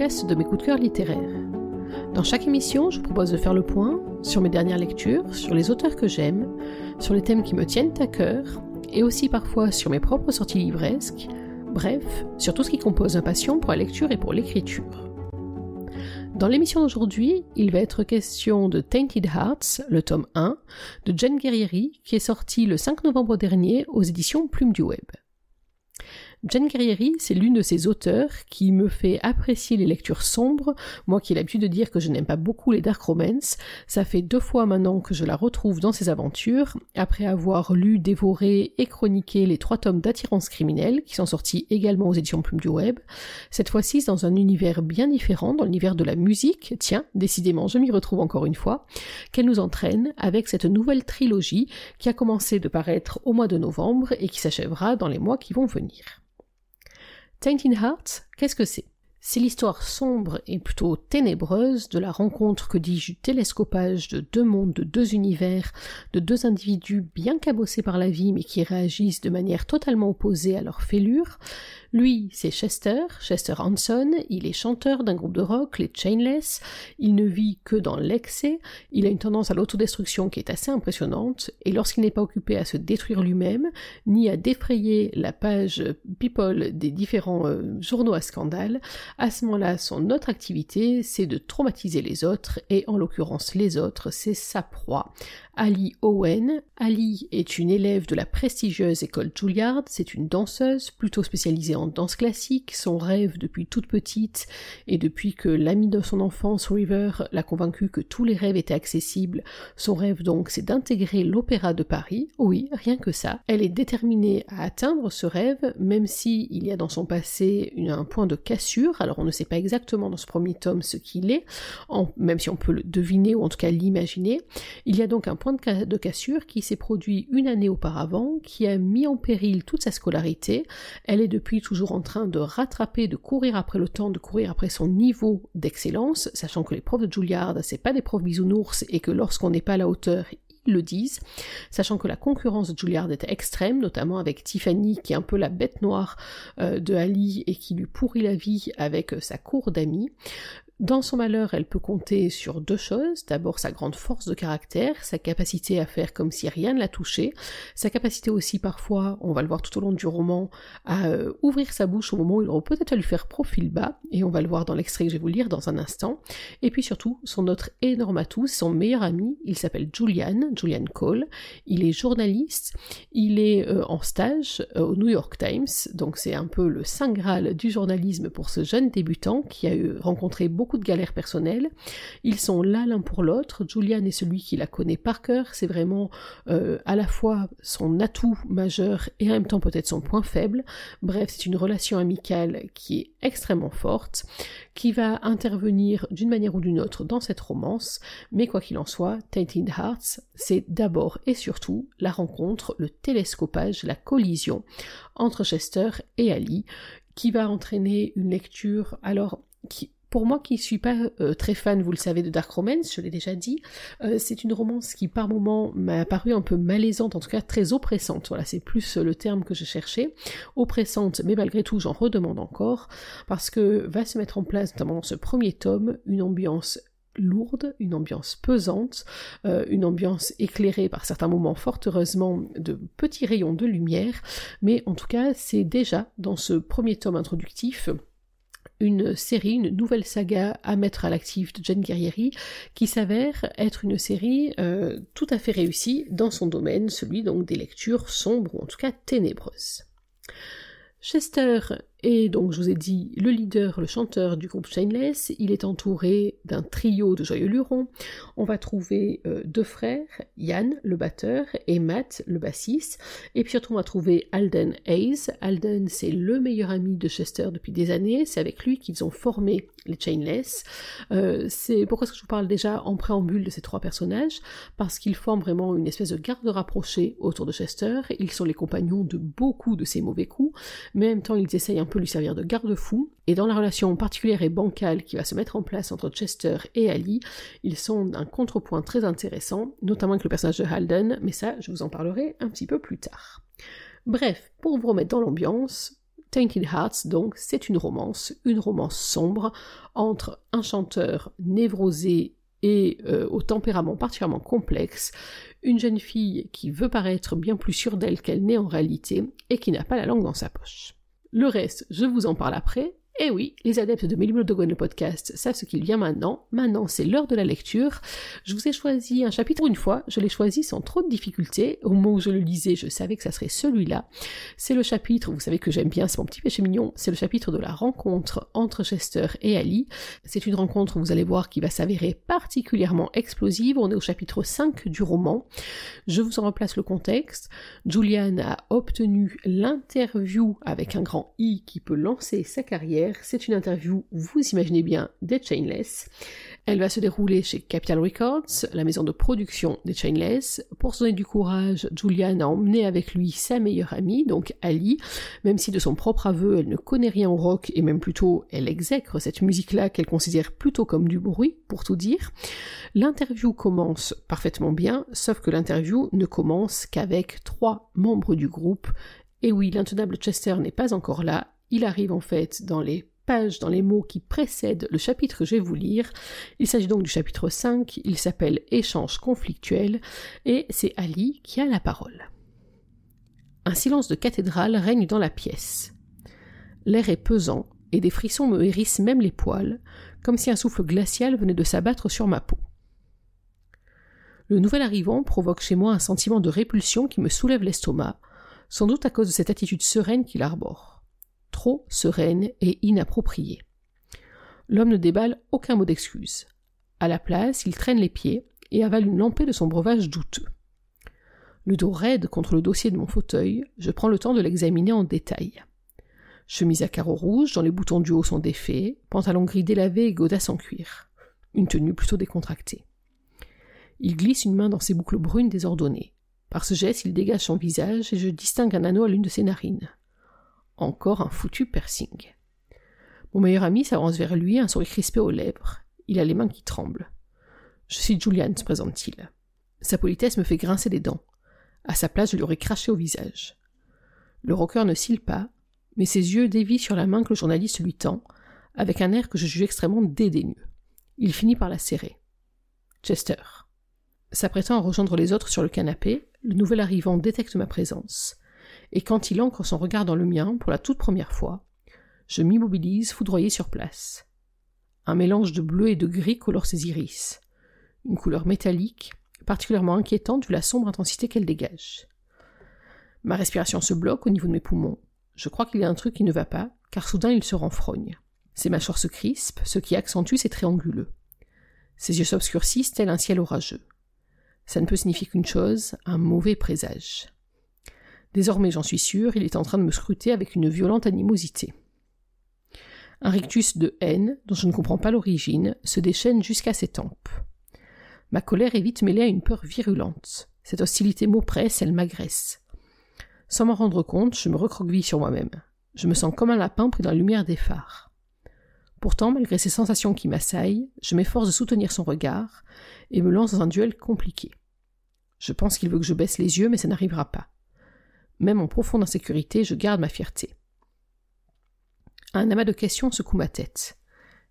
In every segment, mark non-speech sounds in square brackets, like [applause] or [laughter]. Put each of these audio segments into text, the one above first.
de mes coups de cœur littéraires. Dans chaque émission, je vous propose de faire le point sur mes dernières lectures, sur les auteurs que j'aime, sur les thèmes qui me tiennent à cœur, et aussi parfois sur mes propres sorties livresques, bref, sur tout ce qui compose ma passion pour la lecture et pour l'écriture. Dans l'émission d'aujourd'hui, il va être question de Tainted Hearts, le tome 1, de Jen Guerrieri, qui est sorti le 5 novembre dernier aux éditions Plume du Web. Jen Guerrieri, c'est l'une de ces auteurs qui me fait apprécier les lectures sombres, moi qui ai l'habitude de dire que je n'aime pas beaucoup les dark romance, ça fait deux fois maintenant que je la retrouve dans ses aventures, après avoir lu, dévoré et chroniqué les trois tomes d'attirance criminelle, qui sont sortis également aux éditions Plume du Web, cette fois-ci dans un univers bien différent, dans l'univers de la musique, tiens, décidément je m'y retrouve encore une fois, qu'elle nous entraîne avec cette nouvelle trilogie qui a commencé de paraître au mois de novembre et qui s'achèvera dans les mois qui vont venir. Tainted Heart, qu'est-ce que c'est? C'est l'histoire sombre et plutôt ténébreuse de la rencontre, que dis-je, du télescopage de deux mondes, de deux univers, de deux individus bien cabossés par la vie mais qui réagissent de manière totalement opposée à leur fêlure, lui, c'est Chester, Chester Hanson, il est chanteur d'un groupe de rock, les Chainless, il ne vit que dans l'excès, il a une tendance à l'autodestruction qui est assez impressionnante, et lorsqu'il n'est pas occupé à se détruire lui-même, ni à défrayer la page People des différents euh, journaux à scandale, à ce moment-là, son autre activité, c'est de traumatiser les autres, et en l'occurrence les autres, c'est sa proie. Ali Owen. Ali est une élève de la prestigieuse école Juilliard, c'est une danseuse plutôt spécialisée en danse classique. Son rêve depuis toute petite et depuis que l'ami de son enfance, River, l'a convaincu que tous les rêves étaient accessibles, son rêve donc c'est d'intégrer l'opéra de Paris. Oui, rien que ça. Elle est déterminée à atteindre ce rêve, même si il y a dans son passé un point de cassure. Alors on ne sait pas exactement dans ce premier tome ce qu'il est, même si on peut le deviner ou en tout cas l'imaginer. Il y a donc un point de, cassure qui s'est produit une année auparavant, qui a mis en péril toute sa scolarité. Elle est depuis toujours en train de rattraper, de courir après le temps, de courir après son niveau d'excellence, sachant que les profs de Juilliard, c'est pas des profs bisounours et que lorsqu'on n'est pas à la hauteur, ils le disent, sachant que la concurrence de Juilliard était extrême, notamment avec Tiffany qui est un peu la bête noire euh, de Ali et qui lui pourrit la vie avec sa cour d'amis. Dans son malheur, elle peut compter sur deux choses. D'abord sa grande force de caractère, sa capacité à faire comme si rien ne la touchait, sa capacité aussi parfois, on va le voir tout au long du roman, à euh, ouvrir sa bouche au moment où il aurait peut-être à lui faire profil bas, et on va le voir dans l'extrait que je vais vous lire dans un instant. Et puis surtout, son autre énorme atout, son meilleur ami, il s'appelle Julian, Julian Cole, il est journaliste, il est euh, en stage euh, au New York Times, donc c'est un peu le saint graal du journalisme pour ce jeune débutant qui a eu rencontré beaucoup de galères personnelles. Ils sont là l'un pour l'autre. Julian est celui qui la connaît par cœur. C'est vraiment euh, à la fois son atout majeur et en même temps peut-être son point faible. Bref, c'est une relation amicale qui est extrêmement forte, qui va intervenir d'une manière ou d'une autre dans cette romance. Mais quoi qu'il en soit, Tainted Hearts, c'est d'abord et surtout la rencontre, le télescopage, la collision entre Chester et Ali, qui va entraîner une lecture alors qui pour moi qui suis pas euh, très fan, vous le savez, de Dark Romance, je l'ai déjà dit, euh, c'est une romance qui par moments m'a paru un peu malaisante, en tout cas très oppressante. Voilà, c'est plus le terme que je cherchais. Oppressante, mais malgré tout, j'en redemande encore, parce que va se mettre en place, notamment dans ce premier tome, une ambiance lourde, une ambiance pesante, euh, une ambiance éclairée par certains moments fort heureusement de petits rayons de lumière, mais en tout cas c'est déjà dans ce premier tome introductif une série, une nouvelle saga à mettre à l'actif de Jen Guerrieri, qui s'avère être une série euh, tout à fait réussie dans son domaine, celui donc des lectures sombres ou en tout cas ténébreuses. Chester et donc, je vous ai dit, le leader, le chanteur du groupe Shameless, il est entouré d'un trio de joyeux lurons. On va trouver euh, deux frères, Yann, le batteur, et Matt, le bassiste. Et puis surtout, on va trouver Alden Hayes. Alden, c'est le meilleur ami de Chester depuis des années. C'est avec lui qu'ils ont formé les Chainless. Euh, c'est pourquoi est-ce que je vous parle déjà en préambule de ces trois personnages? Parce qu'ils forment vraiment une espèce de garde rapprochée autour de Chester. Ils sont les compagnons de beaucoup de ses mauvais coups, mais en même temps, ils essayent un peut lui servir de garde-fou, et dans la relation particulière et bancale qui va se mettre en place entre Chester et Ali, ils sont d'un contrepoint très intéressant, notamment avec le personnage de Halden, mais ça, je vous en parlerai un petit peu plus tard. Bref, pour vous remettre dans l'ambiance, Tainted Hearts, donc, c'est une romance, une romance sombre entre un chanteur névrosé et euh, au tempérament particulièrement complexe, une jeune fille qui veut paraître bien plus sûre d'elle qu'elle n'est en réalité et qui n'a pas la langue dans sa poche. Le reste, je vous en parle après, et eh oui, les adeptes de Melimo le podcast savent ce qu'il vient maintenant. Maintenant, c'est l'heure de la lecture. Je vous ai choisi un chapitre une fois, je l'ai choisi sans trop de difficultés. Au moment où je le lisais, je savais que ça serait celui-là. C'est le chapitre, vous savez que j'aime bien, c'est mon petit péché mignon, c'est le chapitre de la rencontre entre Chester et Ali. C'est une rencontre, vous allez voir, qui va s'avérer particulièrement explosive. On est au chapitre 5 du roman. Je vous en replace le contexte. Julian a obtenu l'interview avec un grand I qui peut lancer sa carrière c'est une interview, vous imaginez bien, des Chainless. Elle va se dérouler chez Capital Records, la maison de production des Chainless. Pour se donner du courage, Julian a emmené avec lui sa meilleure amie, donc Ali, même si de son propre aveu, elle ne connaît rien au rock et même plutôt elle exècre cette musique-là qu'elle considère plutôt comme du bruit, pour tout dire. L'interview commence parfaitement bien, sauf que l'interview ne commence qu'avec trois membres du groupe. Et oui, l'intenable Chester n'est pas encore là, il arrive en fait dans les pages, dans les mots qui précèdent le chapitre que je vais vous lire. Il s'agit donc du chapitre 5, il s'appelle Échange conflictuel, et c'est Ali qui a la parole. Un silence de cathédrale règne dans la pièce. L'air est pesant, et des frissons me hérissent même les poils, comme si un souffle glacial venait de s'abattre sur ma peau. Le nouvel arrivant provoque chez moi un sentiment de répulsion qui me soulève l'estomac, sans doute à cause de cette attitude sereine qu'il arbore trop sereine et inappropriée. L'homme ne déballe aucun mot d'excuse. À la place, il traîne les pieds et avale une lampée de son breuvage douteux. Le dos raide contre le dossier de mon fauteuil, je prends le temps de l'examiner en détail. Chemise à carreaux rouges, dont les boutons du haut sont défaits, pantalon gris délavé et godasses en cuir. Une tenue plutôt décontractée. Il glisse une main dans ses boucles brunes désordonnées. Par ce geste, il dégage son visage et je distingue un anneau à l'une de ses narines. Encore un foutu piercing. Mon meilleur ami s'avance vers lui, un sourire crispé aux lèvres. Il a les mains qui tremblent. Je suis Julian, se présente-t-il. Sa politesse me fait grincer des dents. À sa place, je lui aurais craché au visage. Le rocker ne cille pas, mais ses yeux dévient sur la main que le journaliste lui tend, avec un air que je juge extrêmement dédaigneux. Il finit par la serrer. Chester. S'apprêtant à rejoindre les autres sur le canapé, le nouvel arrivant détecte ma présence et quand il ancre son regard dans le mien pour la toute première fois, je m'immobilise foudroyé sur place. Un mélange de bleu et de gris colore ses iris, une couleur métallique, particulièrement inquiétante vu la sombre intensité qu'elle dégage. Ma respiration se bloque au niveau de mes poumons. Je crois qu'il y a un truc qui ne va pas, car soudain il se renfrogne. Ses mâchoires se crispent, ce qui accentue ses traits. Ses yeux s'obscurcissent tel un ciel orageux. Ça ne peut signifier qu'une chose, un mauvais présage. Désormais, j'en suis sûr, il est en train de me scruter avec une violente animosité. Un rictus de haine, dont je ne comprends pas l'origine, se déchaîne jusqu'à ses tempes. Ma colère est vite mêlée à une peur virulente. Cette hostilité m'oppresse, elle m'agresse. Sans m'en rendre compte, je me recroqueville sur moi-même. Je me sens comme un lapin pris dans la lumière des phares. Pourtant, malgré ces sensations qui m'assaillent, je m'efforce de soutenir son regard et me lance dans un duel compliqué. Je pense qu'il veut que je baisse les yeux, mais ça n'arrivera pas. Même en profonde insécurité, je garde ma fierté. Un amas de questions secoue ma tête.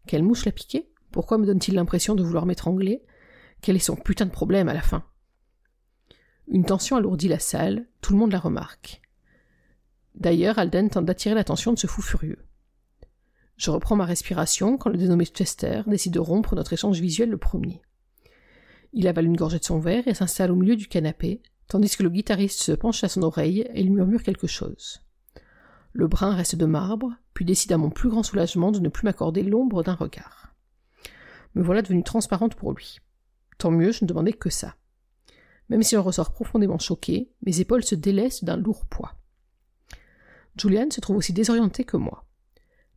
Quelle mouche l'a piqué? Pourquoi me donne-t-il l'impression de vouloir m'étrangler? Quel est son putain de problème à la fin? Une tension alourdit la salle, tout le monde la remarque. D'ailleurs, Alden tente d'attirer l'attention de ce fou furieux. Je reprends ma respiration quand le dénommé Chester décide de rompre notre échange visuel le premier. Il avale une gorgée de son verre et s'installe au milieu du canapé, tandis que le guitariste se penche à son oreille et il murmure quelque chose. Le brin reste de marbre, puis décide à mon plus grand soulagement de ne plus m'accorder l'ombre d'un regard. Me voilà devenue transparente pour lui. Tant mieux, je ne demandais que ça. Même si j'en ressort profondément choqué, mes épaules se délaissent d'un lourd poids. Julian se trouve aussi désorienté que moi.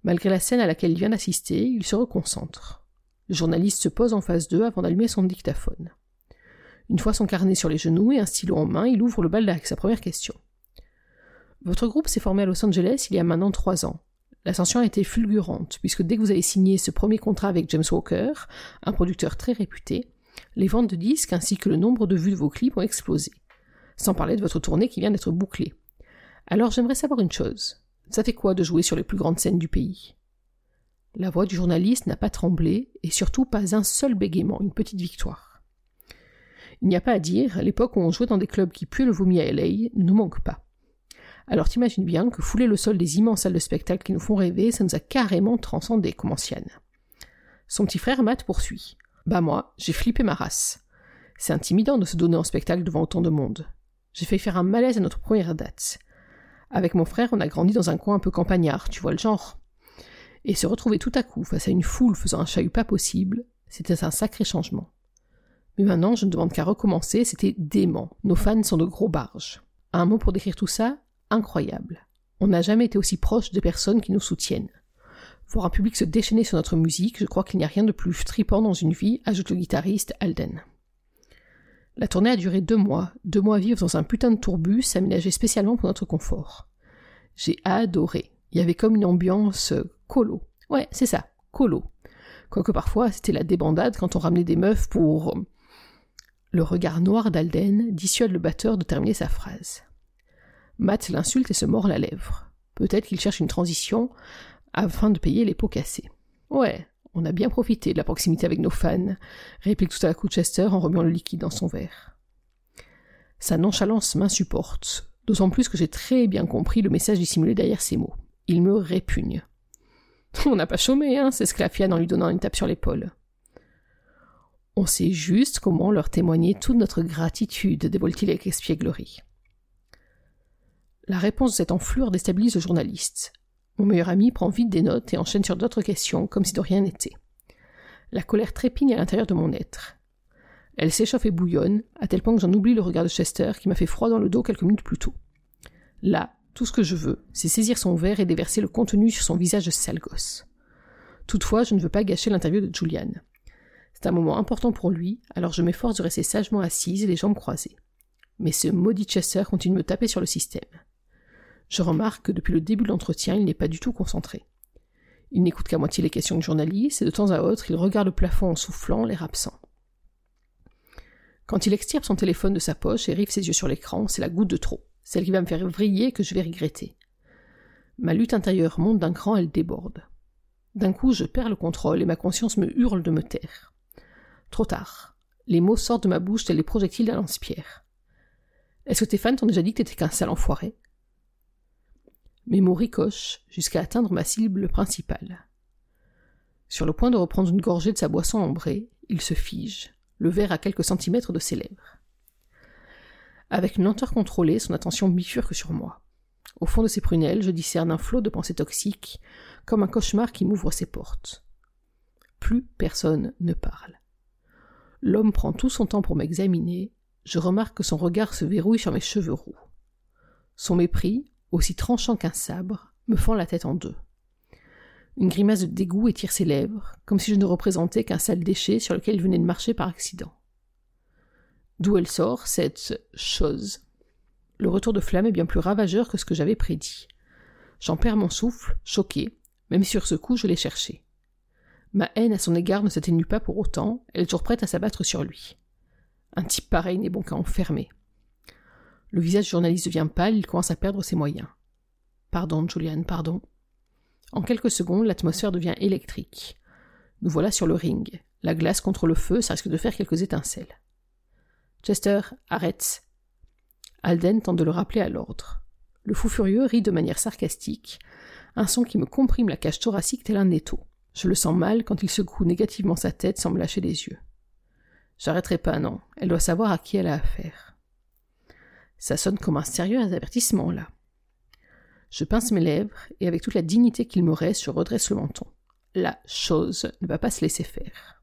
Malgré la scène à laquelle il vient d'assister, il se reconcentre. Le journaliste se pose en face d'eux avant d'allumer son dictaphone. Une fois son carnet sur les genoux et un stylo en main, il ouvre le bal avec sa première question. Votre groupe s'est formé à Los Angeles il y a maintenant trois ans. L'ascension a été fulgurante, puisque dès que vous avez signé ce premier contrat avec James Walker, un producteur très réputé, les ventes de disques ainsi que le nombre de vues de vos clips ont explosé. Sans parler de votre tournée qui vient d'être bouclée. Alors j'aimerais savoir une chose. Ça fait quoi de jouer sur les plus grandes scènes du pays? La voix du journaliste n'a pas tremblé, et surtout pas un seul bégaiement, une petite victoire. Il n'y a pas à dire, l'époque où on jouait dans des clubs qui puaient le vomi à LA ne nous manque pas. Alors t'imagines bien que fouler le sol des immenses salles de spectacle qui nous font rêver, ça nous a carrément transcendé, comme ancienne. Son petit frère Matt poursuit. Bah moi, j'ai flippé ma race. C'est intimidant de se donner en spectacle devant autant de monde. J'ai fait faire un malaise à notre première date. Avec mon frère, on a grandi dans un coin un peu campagnard, tu vois le genre. Et se retrouver tout à coup face à une foule faisant un chahut pas possible, c'était un sacré changement. Mais maintenant, je ne demande qu'à recommencer, c'était dément. Nos fans sont de gros barges. Un mot pour décrire tout ça Incroyable. On n'a jamais été aussi proche des personnes qui nous soutiennent. Voir un public se déchaîner sur notre musique, je crois qu'il n'y a rien de plus tripant dans une vie, ajoute le guitariste Alden. La tournée a duré deux mois, deux mois vivre dans un putain de tourbus aménagé spécialement pour notre confort. J'ai adoré. Il y avait comme une ambiance euh, colo. Ouais, c'est ça, colo. Quoique parfois c'était la débandade quand on ramenait des meufs pour. Le regard noir d'Alden dissuade le batteur de terminer sa phrase. Matt l'insulte et se mord la lèvre. Peut-être qu'il cherche une transition afin de payer les pots cassés. Ouais, on a bien profité de la proximité avec nos fans, réplique tout à coup Chester en remuant le liquide dans son verre. Sa nonchalance m'insupporte, d'autant plus que j'ai très bien compris le message dissimulé derrière ces mots. Il me répugne. [laughs] On n'a pas chômé, hein, s'esclaffe Yann en lui donnant une tape sur l'épaule. On sait juste comment leur témoigner toute notre gratitude, dévoile-t-il avec espièglerie. La réponse de cette enflure déstabilise le journaliste. Mon meilleur ami prend vite des notes et enchaîne sur d'autres questions, comme si de rien n'était. La colère trépigne à l'intérieur de mon être. Elle s'échauffe et bouillonne, à tel point que j'en oublie le regard de Chester qui m'a fait froid dans le dos quelques minutes plus tôt. Là, tout ce que je veux, c'est saisir son verre et déverser le contenu sur son visage de sale gosse. Toutefois, je ne veux pas gâcher l'interview de Julian. C'est un moment important pour lui, alors je m'efforce de rester sagement assise les jambes croisées. Mais ce maudit Chester continue de me taper sur le système. Je remarque que depuis le début de l'entretien, il n'est pas du tout concentré. Il n'écoute qu'à moitié les questions du journaliste, et de temps à autre, il regarde le plafond en soufflant, l'air absent. Quand il extirpe son téléphone de sa poche et rive ses yeux sur l'écran, c'est la goutte de trop, celle qui va me faire vriller que je vais regretter. Ma lutte intérieure monte d'un cran, elle déborde. D'un coup, je perds le contrôle et ma conscience me hurle de me taire. Trop tard. Les mots sortent de ma bouche tels les projectiles d'un lance-pierre. Est-ce que tes fans t'ont déjà dit que t'étais qu'un sale enfoiré? Mes mots ricochent jusqu'à atteindre ma cible principale. Sur le point de reprendre une gorgée de sa boisson ambrée, il se fige, le verre à quelques centimètres de ses lèvres. Avec une lenteur contrôlée, son attention bifurque sur moi. Au fond de ses prunelles, je discerne un flot de pensées toxiques, comme un cauchemar qui m'ouvre ses portes. Plus personne ne parle. L'homme prend tout son temps pour m'examiner, je remarque que son regard se verrouille sur mes cheveux roux. Son mépris, aussi tranchant qu'un sabre, me fend la tête en deux. Une grimace de dégoût étire ses lèvres, comme si je ne représentais qu'un sale déchet sur lequel il venait de marcher par accident. D'où elle sort, cette chose? Le retour de flamme est bien plus ravageur que ce que j'avais prédit. J'en perds mon souffle, choqué, même sur ce coup je l'ai cherché. Ma haine à son égard ne s'atténue pas pour autant, elle est toujours prête à s'abattre sur lui. Un type pareil n'est bon qu'à enfermer. Le visage du journaliste devient pâle, il commence à perdre ses moyens. Pardon, Julian, pardon. En quelques secondes, l'atmosphère devient électrique. Nous voilà sur le ring. La glace contre le feu, ça risque de faire quelques étincelles. Chester, arrête. Alden tente de le rappeler à l'ordre. Le fou furieux rit de manière sarcastique, un son qui me comprime la cage thoracique tel un étau. Je le sens mal quand il secoue négativement sa tête sans me lâcher les yeux. J'arrêterai pas, non. Elle doit savoir à qui elle a affaire. Ça sonne comme un sérieux avertissement, là. Je pince mes lèvres, et avec toute la dignité qu'il me reste, je redresse le menton. La chose ne va pas se laisser faire.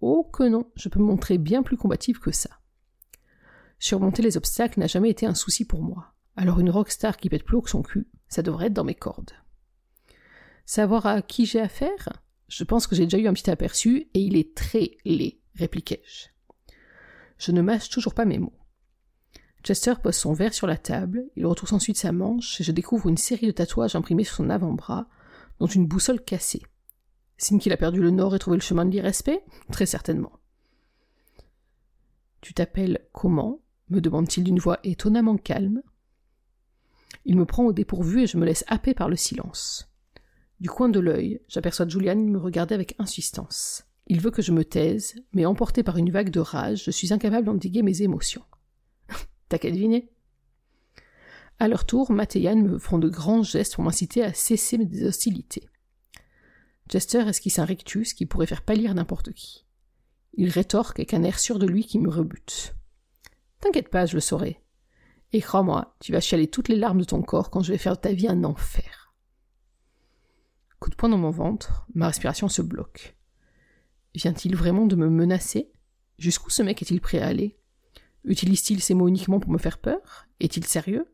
Oh que non, je peux me montrer bien plus combative que ça. Surmonter les obstacles n'a jamais été un souci pour moi. Alors une rockstar qui pète plus haut que son cul, ça devrait être dans mes cordes. Savoir à qui j'ai affaire Je pense que j'ai déjà eu un petit aperçu, et il est très laid, répliquai-je. Je ne mâche toujours pas mes mots. Chester pose son verre sur la table, il retrouve ensuite sa manche, et je découvre une série de tatouages imprimés sur son avant-bras, dont une boussole cassée. Signe qu'il a perdu le nord et trouvé le chemin de l'irrespect? Très certainement. Tu t'appelles comment? me demande-t-il d'une voix étonnamment calme. Il me prend au dépourvu et je me laisse happer par le silence. Du coin de l'œil, j'aperçois Julian me regarder avec insistance. Il veut que je me taise, mais emporté par une vague de rage, je suis incapable d'endiguer mes émotions. [laughs] T'as qu'à deviner. À leur tour, Matt et me font de grands gestes pour m'inciter à cesser mes hostilités. Chester esquisse un rictus qui pourrait faire pâlir n'importe qui. Il rétorque avec un air sûr de lui qui me rebute. T'inquiète pas, je le saurai. Et crois-moi, tu vas chialer toutes les larmes de ton corps quand je vais faire de ta vie un enfer. Coup de poing dans mon ventre, ma respiration se bloque. Vient-il vraiment de me menacer? Jusqu'où ce mec est-il prêt à aller? Utilise-t-il ces mots uniquement pour me faire peur? Est-il sérieux?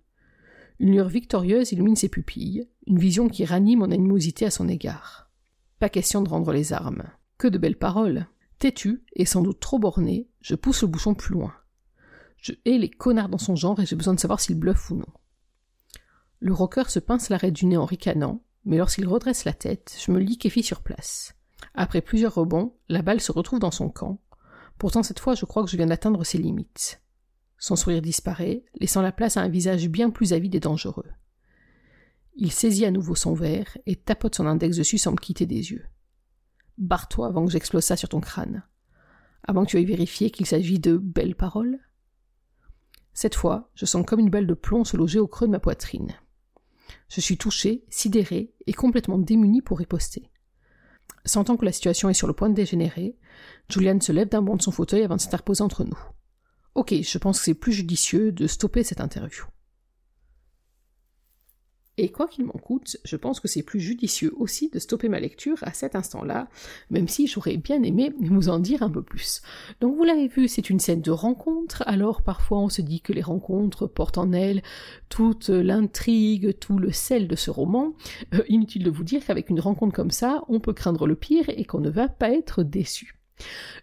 Une lueur victorieuse illumine ses pupilles, une vision qui ranime mon animosité à son égard. Pas question de rendre les armes. Que de belles paroles Têtu et sans doute trop borné, je pousse le bouchon plus loin. Je hais les connards dans son genre et j'ai besoin de savoir s'il bluffe ou non. Le rocker se pince l'arrêt du nez en ricanant, mais lorsqu'il redresse la tête, je me liquéfie sur place. Après plusieurs rebonds, la balle se retrouve dans son camp. Pourtant cette fois je crois que je viens d'atteindre ses limites. Son sourire disparaît, laissant la place à un visage bien plus avide et dangereux. Il saisit à nouveau son verre et tapote son index dessus sans me quitter des yeux. Barre-toi avant que j'explose ça sur ton crâne. Avant que tu ailles vérifier qu'il s'agit de belles paroles. Cette fois, je sens comme une balle de plomb se loger au creux de ma poitrine. Je suis touché, sidéré et complètement démuni pour riposter. Sentant que la situation est sur le point de dégénérer, Julian se lève d'un bond de son fauteuil avant de s'interposer entre nous. Ok, je pense que c'est plus judicieux de stopper cette interview. Et quoi qu'il m'en coûte, je pense que c'est plus judicieux aussi de stopper ma lecture à cet instant-là, même si j'aurais bien aimé vous en dire un peu plus. Donc vous l'avez vu, c'est une scène de rencontre, alors parfois on se dit que les rencontres portent en elles toute l'intrigue, tout le sel de ce roman. Euh, inutile de vous dire qu'avec une rencontre comme ça, on peut craindre le pire et qu'on ne va pas être déçu.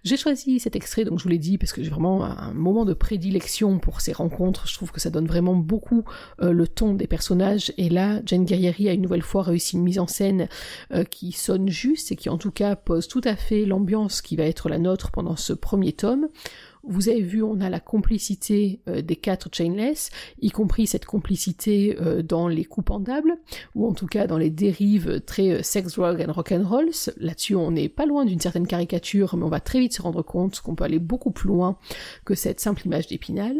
J'ai choisi cet extrait, donc je vous l'ai dit, parce que j'ai vraiment un moment de prédilection pour ces rencontres. Je trouve que ça donne vraiment beaucoup euh, le ton des personnages. Et là, Jane Guerrieri a une nouvelle fois réussi une mise en scène euh, qui sonne juste et qui en tout cas pose tout à fait l'ambiance qui va être la nôtre pendant ce premier tome. Vous avez vu, on a la complicité euh, des quatre chainless, y compris cette complicité euh, dans les coups pendables, ou en tout cas dans les dérives très euh, sex, drug and rock and rolls. Là-dessus, on n'est pas loin d'une certaine caricature, mais on va très vite se rendre compte qu'on peut aller beaucoup plus loin que cette simple image d'épinal.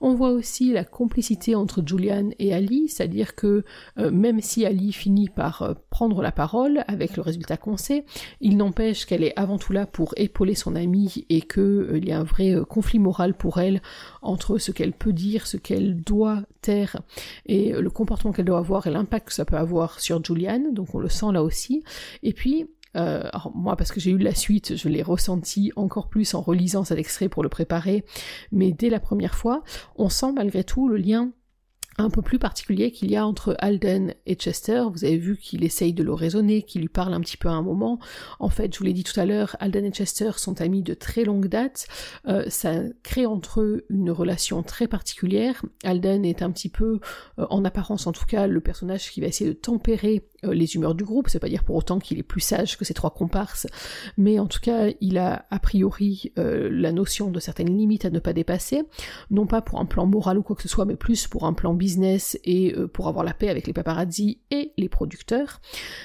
On voit aussi la complicité entre Julian et Ali, c'est-à-dire que même si Ali finit par prendre la parole avec le résultat qu'on sait, il n'empêche qu'elle est avant tout là pour épauler son ami et qu'il y a un vrai conflit moral pour elle entre ce qu'elle peut dire, ce qu'elle doit taire et le comportement qu'elle doit avoir et l'impact que ça peut avoir sur Julianne, donc on le sent là aussi. Et puis euh, moi, parce que j'ai eu la suite, je l'ai ressenti encore plus en relisant cet extrait pour le préparer, mais dès la première fois, on sent malgré tout le lien un peu plus particulier qu'il y a entre Alden et Chester. Vous avez vu qu'il essaye de le raisonner, qu'il lui parle un petit peu à un moment. En fait, je vous l'ai dit tout à l'heure, Alden et Chester sont amis de très longue date. Euh, ça crée entre eux une relation très particulière. Alden est un petit peu, euh, en apparence en tout cas, le personnage qui va essayer de tempérer les humeurs du groupe. C'est pas dire pour autant qu'il est plus sage que ses trois comparses, mais en tout cas, il a a priori la notion de certaines limites à ne pas dépasser, non pas pour un plan moral ou quoi que ce soit, mais plus pour un plan business et euh, pour avoir la paix avec les paparazzi et les producteurs.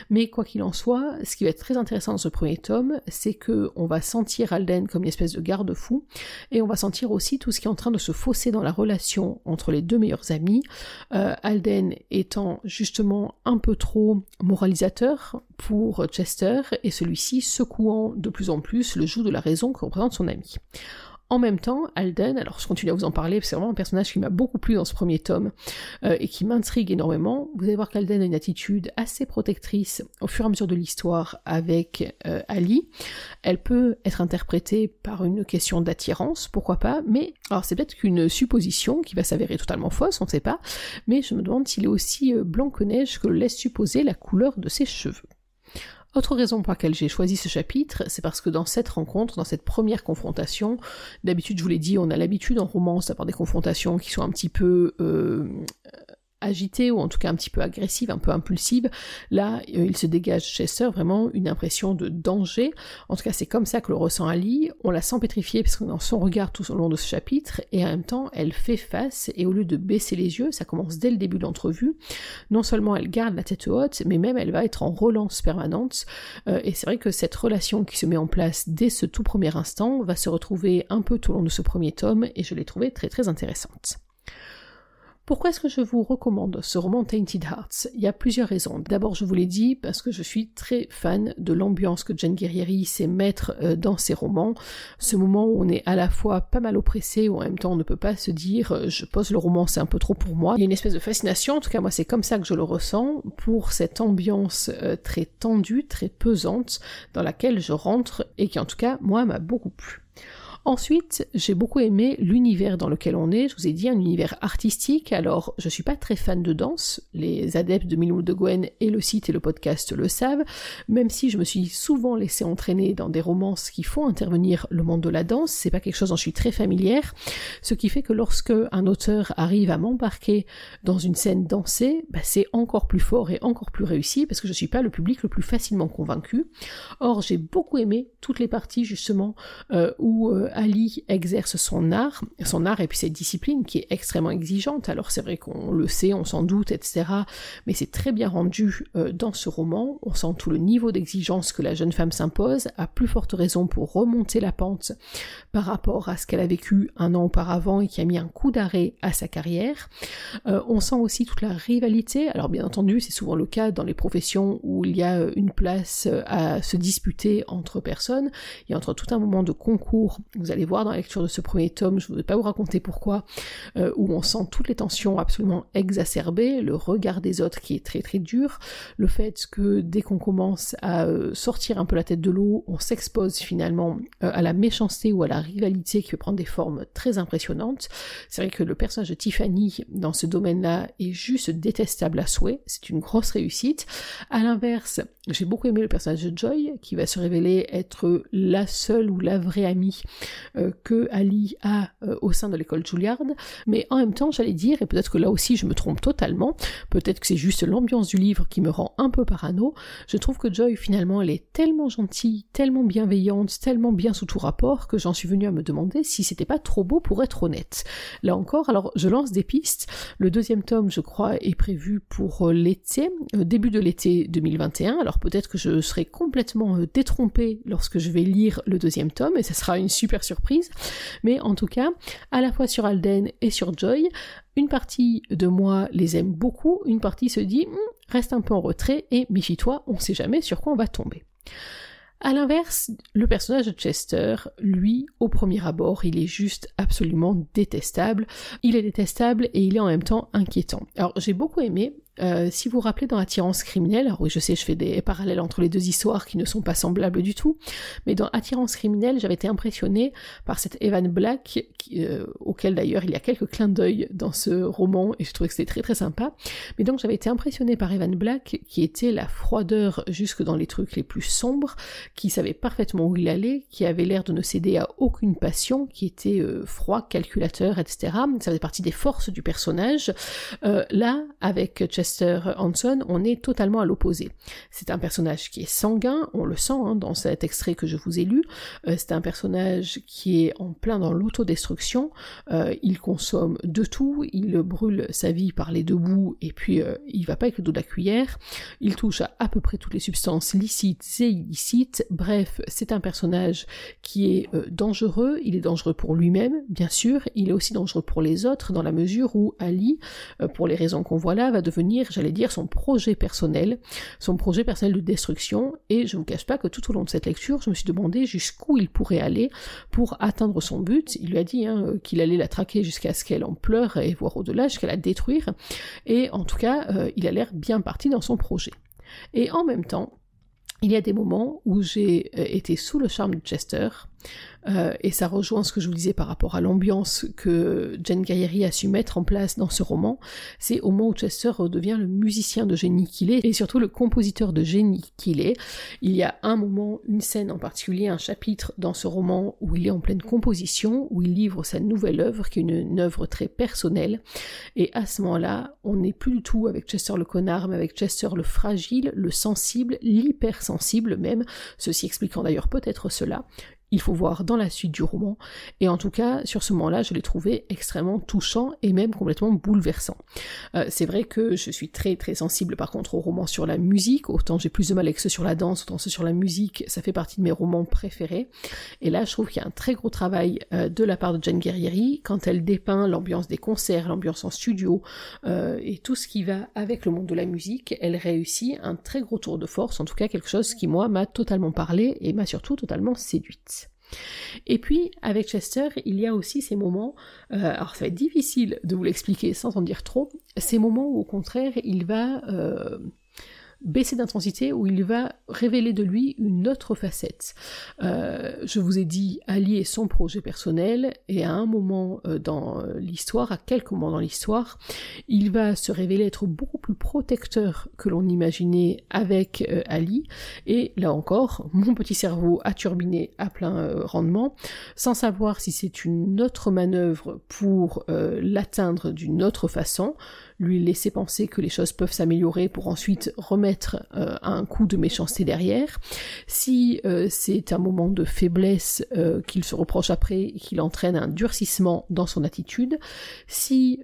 Mais quoi qu'il en soit, ce qui va être très intéressant dans ce premier tome, c'est que on va sentir Alden comme une espèce de garde-fou et on va sentir aussi tout ce qui est en train de se fausser dans la relation entre les deux meilleurs amis. Euh, Alden étant justement un peu trop moralisateur pour Chester et celui-ci secouant de plus en plus le joug de la raison que représente son ami. En même temps, Alden, alors je continue à vous en parler, c'est vraiment un personnage qui m'a beaucoup plu dans ce premier tome euh, et qui m'intrigue énormément. Vous allez voir qu'Alden a une attitude assez protectrice au fur et à mesure de l'histoire avec euh, Ali. Elle peut être interprétée par une question d'attirance, pourquoi pas, mais alors c'est peut-être qu'une supposition qui va s'avérer totalement fausse, on ne sait pas, mais je me demande s'il est aussi euh, blanc que neige que laisse supposer la couleur de ses cheveux. Autre raison pour laquelle j'ai choisi ce chapitre, c'est parce que dans cette rencontre, dans cette première confrontation, d'habitude je vous l'ai dit, on a l'habitude en romance d'avoir des confrontations qui sont un petit peu euh, agitée ou en tout cas un petit peu agressive, un peu impulsive, là euh, il se dégage chez Chester vraiment une impression de danger. En tout cas c'est comme ça que le ressent Ali. On la sent pétrifiée parce que dans son regard tout au long de ce chapitre et en même temps elle fait face et au lieu de baisser les yeux, ça commence dès le début de l'entrevue, non seulement elle garde la tête haute mais même elle va être en relance permanente euh, et c'est vrai que cette relation qui se met en place dès ce tout premier instant va se retrouver un peu tout au long de ce premier tome et je l'ai trouvé très très intéressante. Pourquoi est-ce que je vous recommande ce roman Tainted Hearts? Il y a plusieurs raisons. D'abord, je vous l'ai dit, parce que je suis très fan de l'ambiance que Jane Guerrieri sait mettre euh, dans ses romans. Ce moment où on est à la fois pas mal oppressé, ou en même temps on ne peut pas se dire euh, je pose le roman, c'est un peu trop pour moi. Il y a une espèce de fascination, en tout cas moi c'est comme ça que je le ressens, pour cette ambiance euh, très tendue, très pesante, dans laquelle je rentre, et qui en tout cas moi m'a beaucoup plu. Ensuite, j'ai beaucoup aimé l'univers dans lequel on est. Je vous ai dit un univers artistique. Alors, je suis pas très fan de danse. Les adeptes de Milou de Gwen et le site et le podcast le savent. Même si je me suis souvent laissé entraîner dans des romances qui font intervenir le monde de la danse, c'est pas quelque chose dont je suis très familière. Ce qui fait que lorsque un auteur arrive à m'embarquer dans une scène dansée, bah, c'est encore plus fort et encore plus réussi parce que je suis pas le public le plus facilement convaincu. Or, j'ai beaucoup aimé toutes les parties justement euh, où euh, Ali exerce son art, son art et puis cette discipline qui est extrêmement exigeante, alors c'est vrai qu'on le sait, on s'en doute, etc., mais c'est très bien rendu euh, dans ce roman, on sent tout le niveau d'exigence que la jeune femme s'impose, à plus forte raison pour remonter la pente par rapport à ce qu'elle a vécu un an auparavant et qui a mis un coup d'arrêt à sa carrière. Euh, on sent aussi toute la rivalité, alors bien entendu c'est souvent le cas dans les professions où il y a euh, une place à se disputer entre personnes, il y a entre tout un moment de concours vous allez voir dans la lecture de ce premier tome, je ne vais pas vous raconter pourquoi, euh, où on sent toutes les tensions absolument exacerbées, le regard des autres qui est très très dur, le fait que dès qu'on commence à euh, sortir un peu la tête de l'eau, on s'expose finalement euh, à la méchanceté ou à la rivalité qui peut prendre des formes très impressionnantes. C'est vrai que le personnage de Tiffany dans ce domaine-là est juste détestable à souhait, c'est une grosse réussite. À l'inverse, j'ai beaucoup aimé le personnage de Joy, qui va se révéler être la seule ou la vraie amie euh, que Ali a euh, au sein de l'école Juilliard, mais en même temps, j'allais dire, et peut-être que là aussi je me trompe totalement, peut-être que c'est juste l'ambiance du livre qui me rend un peu parano, je trouve que Joy finalement elle est tellement gentille, tellement bienveillante, tellement bien sous tout rapport que j'en suis venue à me demander si c'était pas trop beau pour être honnête. Là encore, alors je lance des pistes. Le deuxième tome, je crois, est prévu pour euh, l'été, début de l'été 2021. Alors peut-être que je serai complètement détrompée lorsque je vais lire le deuxième tome et ça sera une super surprise. Mais en tout cas, à la fois sur Alden et sur Joy, une partie de moi les aime beaucoup, une partie se dit hmm, reste un peu en retrait et méfie-toi, on sait jamais sur quoi on va tomber. À l'inverse, le personnage de Chester, lui, au premier abord, il est juste absolument détestable. Il est détestable et il est en même temps inquiétant. Alors j'ai beaucoup aimé euh, si vous vous rappelez dans Attirance criminelle, alors oui je sais je fais des parallèles entre les deux histoires qui ne sont pas semblables du tout, mais dans Attirance criminelle j'avais été impressionnée par cette Evan Black, euh, auquel d'ailleurs il y a quelques clins d'œil dans ce roman et je trouvais que c'était très très sympa, mais donc j'avais été impressionnée par Evan Black qui était la froideur jusque dans les trucs les plus sombres, qui savait parfaitement où il allait, qui avait l'air de ne céder à aucune passion, qui était euh, froid, calculateur, etc. Ça faisait partie des forces du personnage. là, avec Chester Hanson, on est totalement à l'opposé. C'est un personnage qui est sanguin, on le sent hein, dans cet extrait que je vous ai lu. Euh, c'est un personnage qui est en plein dans l'autodestruction. Euh, il consomme de tout, il brûle sa vie par les deux bouts et puis euh, il va pas avec le dos de la cuillère. Il touche à à peu près toutes les substances licites et illicites. Bref, c'est un personnage qui est dangereux. Il est dangereux pour lui-même, bien sûr. Il est aussi dangereux pour les autres dans la mesure où Ali, pour les raisons qu'on voit là, va devenir j'allais dire, son projet personnel, son projet personnel de destruction, et je vous cache pas que tout au long de cette lecture, je me suis demandé jusqu'où il pourrait aller pour atteindre son but. Il lui a dit hein, qu'il allait la traquer jusqu'à ce qu'elle en pleure et voire au-delà, jusqu'à la détruire, et en tout cas, euh, il a l'air bien parti dans son projet. Et en même temps, il y a des moments où j'ai euh, été sous le charme de Chester, euh, et ça rejoint ce que je vous disais par rapport à l'ambiance que Jen Gaillery a su mettre en place dans ce roman, c'est au moment où Chester redevient le musicien de génie qu'il est, et surtout le compositeur de génie qu'il est. Il y a un moment, une scène en particulier, un chapitre dans ce roman où il est en pleine composition, où il livre sa nouvelle œuvre, qui est une, œuvre très personnelle, et à ce moment-là, on n'est plus du tout avec Chester le connard, mais avec Chester le fragile, le sensible, l'hypersensible même, ceci expliquant d'ailleurs peut-être cela, il faut voir dans la suite du roman. Et en tout cas, sur ce moment-là, je l'ai trouvé extrêmement touchant et même complètement bouleversant. Euh, c'est vrai que je suis très très sensible par contre aux romans sur la musique, autant j'ai plus de mal avec ceux sur la danse, autant ceux sur la musique, ça fait partie de mes romans préférés. Et là, je trouve qu'il y a un très gros travail euh, de la part de Jane Guerrieri quand elle dépeint l'ambiance des concerts, l'ambiance en studio euh, et tout ce qui va avec le monde de la musique. Elle réussit un très gros tour de force, en tout cas quelque chose qui moi m'a totalement parlé et m'a surtout totalement séduite. Et puis, avec Chester, il y a aussi ces moments, euh, alors ça va être difficile de vous l'expliquer sans en dire trop, ces moments où au contraire il va euh, baisser d'intensité où il va révéler de lui une autre facette. Euh, je vous ai dit allier son projet personnel et à un moment euh, dans l'histoire, à quelques moments dans l'histoire, il va se révéler être beaucoup plus protecteur que l'on imaginait avec euh, Ali et là encore, mon petit cerveau a turbiné à plein rendement sans savoir si c'est une autre manœuvre pour l'atteindre d'une autre façon lui laisser penser que les choses peuvent s'améliorer pour ensuite remettre euh, un coup de méchanceté derrière. Si euh, c'est un moment de faiblesse euh, qu'il se reproche après et qu'il entraîne un durcissement dans son attitude, si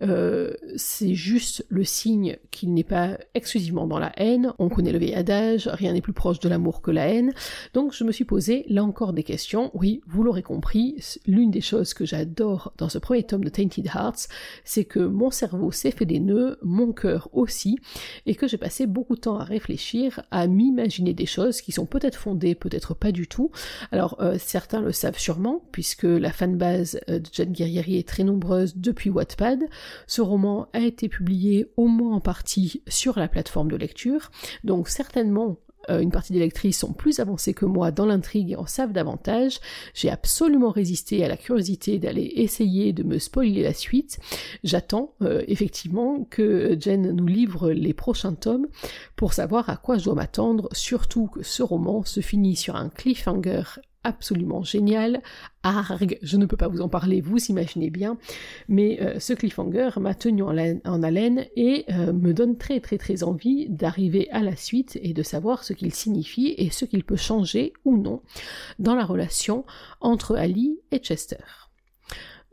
c'est juste le signe qu'il n'est pas exclusivement dans la haine, on connaît le vieil adage, rien n'est plus proche de l'amour que la haine, donc je me suis posé là encore des questions. Oui, vous l'aurez compris, l'une des choses que j'adore dans ce premier tome de Tainted Hearts, c'est que mon cerveau s'est fait des nœuds mon cœur aussi, et que j'ai passé beaucoup de temps à réfléchir, à m'imaginer des choses qui sont peut-être fondées, peut-être pas du tout. Alors euh, certains le savent sûrement, puisque la fanbase euh, de Jane Guerrieri est très nombreuse depuis Wattpad. Ce roman a été publié au moins en partie sur la plateforme de lecture, donc certainement une partie des lectrices sont plus avancées que moi dans l'intrigue et en savent davantage. J'ai absolument résisté à la curiosité d'aller essayer de me spoiler la suite. J'attends euh, effectivement que Jen nous livre les prochains tomes pour savoir à quoi je dois m'attendre, surtout que ce roman se finit sur un cliffhanger absolument génial. Arg, je ne peux pas vous en parler, vous imaginez bien, mais euh, ce cliffhanger m'a tenu en, haleine et euh, me donne très très très envie d'arriver à la suite et de savoir ce qu'il signifie et ce qu'il peut changer ou non dans la relation entre Ali et Chester.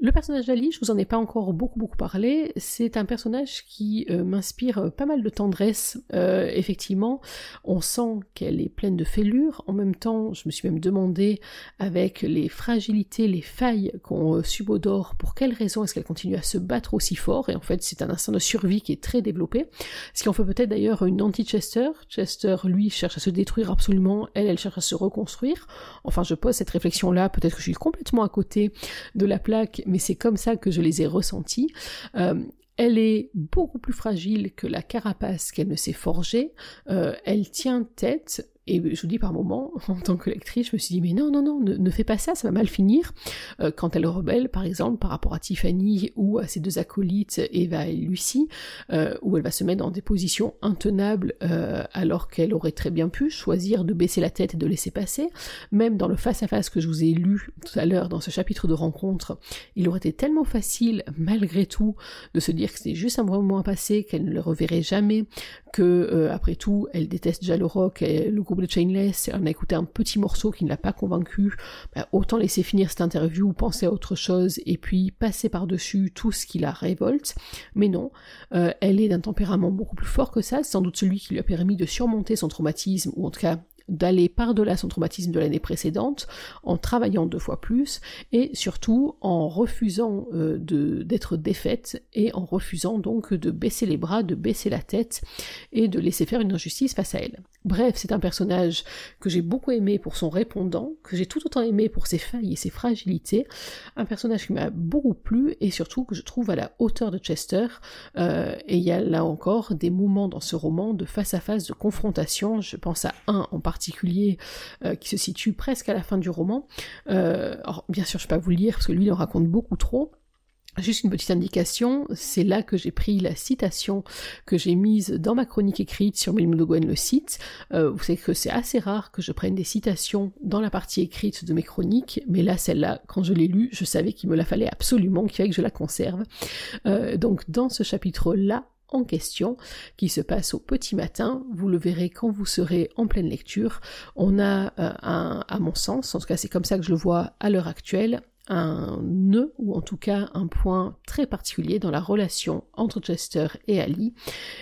Le personnage d'Ali, je vous en ai pas encore beaucoup beaucoup parlé, c'est un personnage qui euh, m'inspire euh, pas mal de tendresse. Euh, effectivement, on sent qu'elle est pleine de fêlures. En même temps, je me suis même demandé, avec les fragilités, les failles qu'on subodore, pour quelles raisons est-ce qu'elle continue à se battre aussi fort? Et en fait, c'est un instinct de survie qui est très développé. Ce qui en fait peut-être d'ailleurs une anti-Chester. Chester, lui, cherche à se détruire absolument. Elle, elle cherche à se reconstruire. Enfin, je pose cette réflexion-là. Peut-être que je suis complètement à côté de la plaque mais c'est comme ça que je les ai ressentis. Euh, elle est beaucoup plus fragile que la carapace qu'elle ne s'est forgée. Euh, elle tient tête, et je vous dis par moment, [laughs] en tant que lectrice, je me suis dit, mais non, non, non, ne, fais pas ça, ça va mal finir. Euh, quand elle rebelle, par exemple, par rapport à Tiffany ou à ses deux acolytes, Eva et Lucie, euh, où elle va se mettre dans des positions intenables euh, alors qu'elle aurait très bien pu choisir de baisser la tête et de laisser passer. Même dans le face-à-face que je vous ai lu tout à l'heure dans ce chapitre de rencontre, il aurait été tellement facile, malgré tout, de se dire que c'était juste un moment à passer, qu'elle ne le reverrait jamais, que, après tout, elle déteste déjà et le groupe de Chainless, on a écouté un petit morceau qui ne l'a pas convaincu, bah, autant laisser finir cette interview, penser à autre chose et puis passer par-dessus tout ce qui la révolte. Mais non, euh, elle est d'un tempérament beaucoup plus fort que ça, sans doute celui qui lui a permis de surmonter son traumatisme, ou en tout cas d'aller par-delà son traumatisme de l'année précédente, en travaillant deux fois plus, et surtout en refusant euh, d'être défaite, et en refusant donc de baisser les bras, de baisser la tête, et de laisser faire une injustice face à elle. Bref, c'est un personnage que j'ai beaucoup aimé pour son répondant, que j'ai tout autant aimé pour ses failles et ses fragilités, un personnage qui m'a beaucoup plu, et surtout que je trouve à la hauteur de Chester, euh, et il y a là encore des moments dans ce roman de face à face, de confrontation, je pense à un en particulier, particulier qui se situe presque à la fin du roman. alors, bien sûr, je ne vais pas vous le lire parce que lui, il en raconte beaucoup trop. Juste une petite indication, c'est là que j'ai pris la citation que j'ai mise dans ma chronique écrite sur Milm de Gwen le site. Euh, vous savez que c'est assez rare que je prenne des citations dans la partie écrite de mes chroniques, mais là, celle-là, quand je l'ai lue, je savais qu'il me la fallait absolument, qu'il fallait que je la conserve. Euh, donc dans ce chapitre-là, en question, qui se passe au petit matin. Vous le verrez quand vous serez en pleine lecture. On a, euh, un, à mon sens, en tout cas c'est comme ça que je le vois à l'heure actuelle, un nœud, ou en tout cas un point très particulier dans la relation entre Chester et Ali,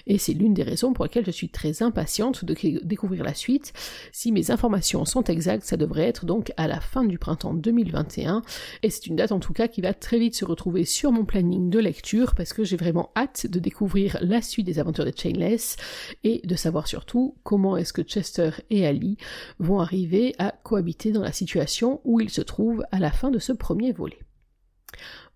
et c'est l'une des raisons pour lesquelles je suis très impatiente de découvrir la suite. Si mes informations sont exactes, ça devrait être donc à la fin du printemps 2021, et c'est une date en tout cas qui va très vite se retrouver sur mon planning de lecture, parce que j'ai vraiment hâte de découvrir la suite des aventures de Chainless, et de savoir surtout comment est-ce que Chester et Ali vont arriver à cohabiter dans la situation où ils se trouvent à la fin de ce premier niewoli.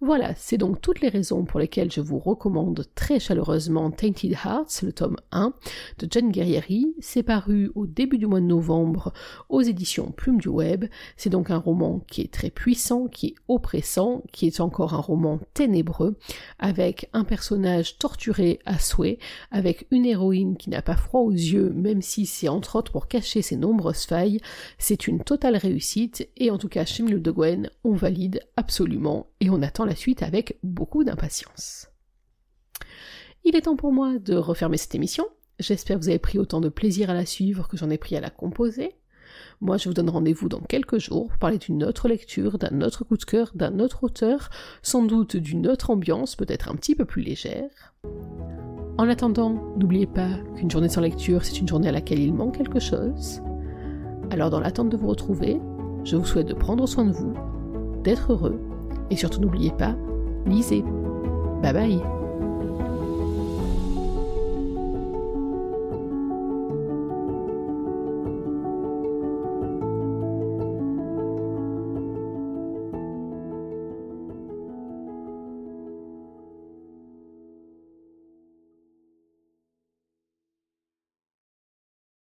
Voilà, c'est donc toutes les raisons pour lesquelles je vous recommande très chaleureusement Tainted Hearts, le tome 1 de Jane Guerrieri. C'est paru au début du mois de novembre aux éditions Plume du Web. C'est donc un roman qui est très puissant, qui est oppressant, qui est encore un roman ténébreux, avec un personnage torturé à souhait, avec une héroïne qui n'a pas froid aux yeux, même si c'est entre autres pour cacher ses nombreuses failles. C'est une totale réussite, et en tout cas chez Mille de Gwen, on valide absolument, et on attend suite avec beaucoup d'impatience. Il est temps pour moi de refermer cette émission. J'espère que vous avez pris autant de plaisir à la suivre que j'en ai pris à la composer. Moi, je vous donne rendez-vous dans quelques jours pour parler d'une autre lecture, d'un autre coup de cœur, d'un autre auteur, sans doute d'une autre ambiance, peut-être un petit peu plus légère. En attendant, n'oubliez pas qu'une journée sans lecture, c'est une journée à laquelle il manque quelque chose. Alors, dans l'attente de vous retrouver, je vous souhaite de prendre soin de vous, d'être heureux et surtout n'oubliez pas, lisez. Bye bye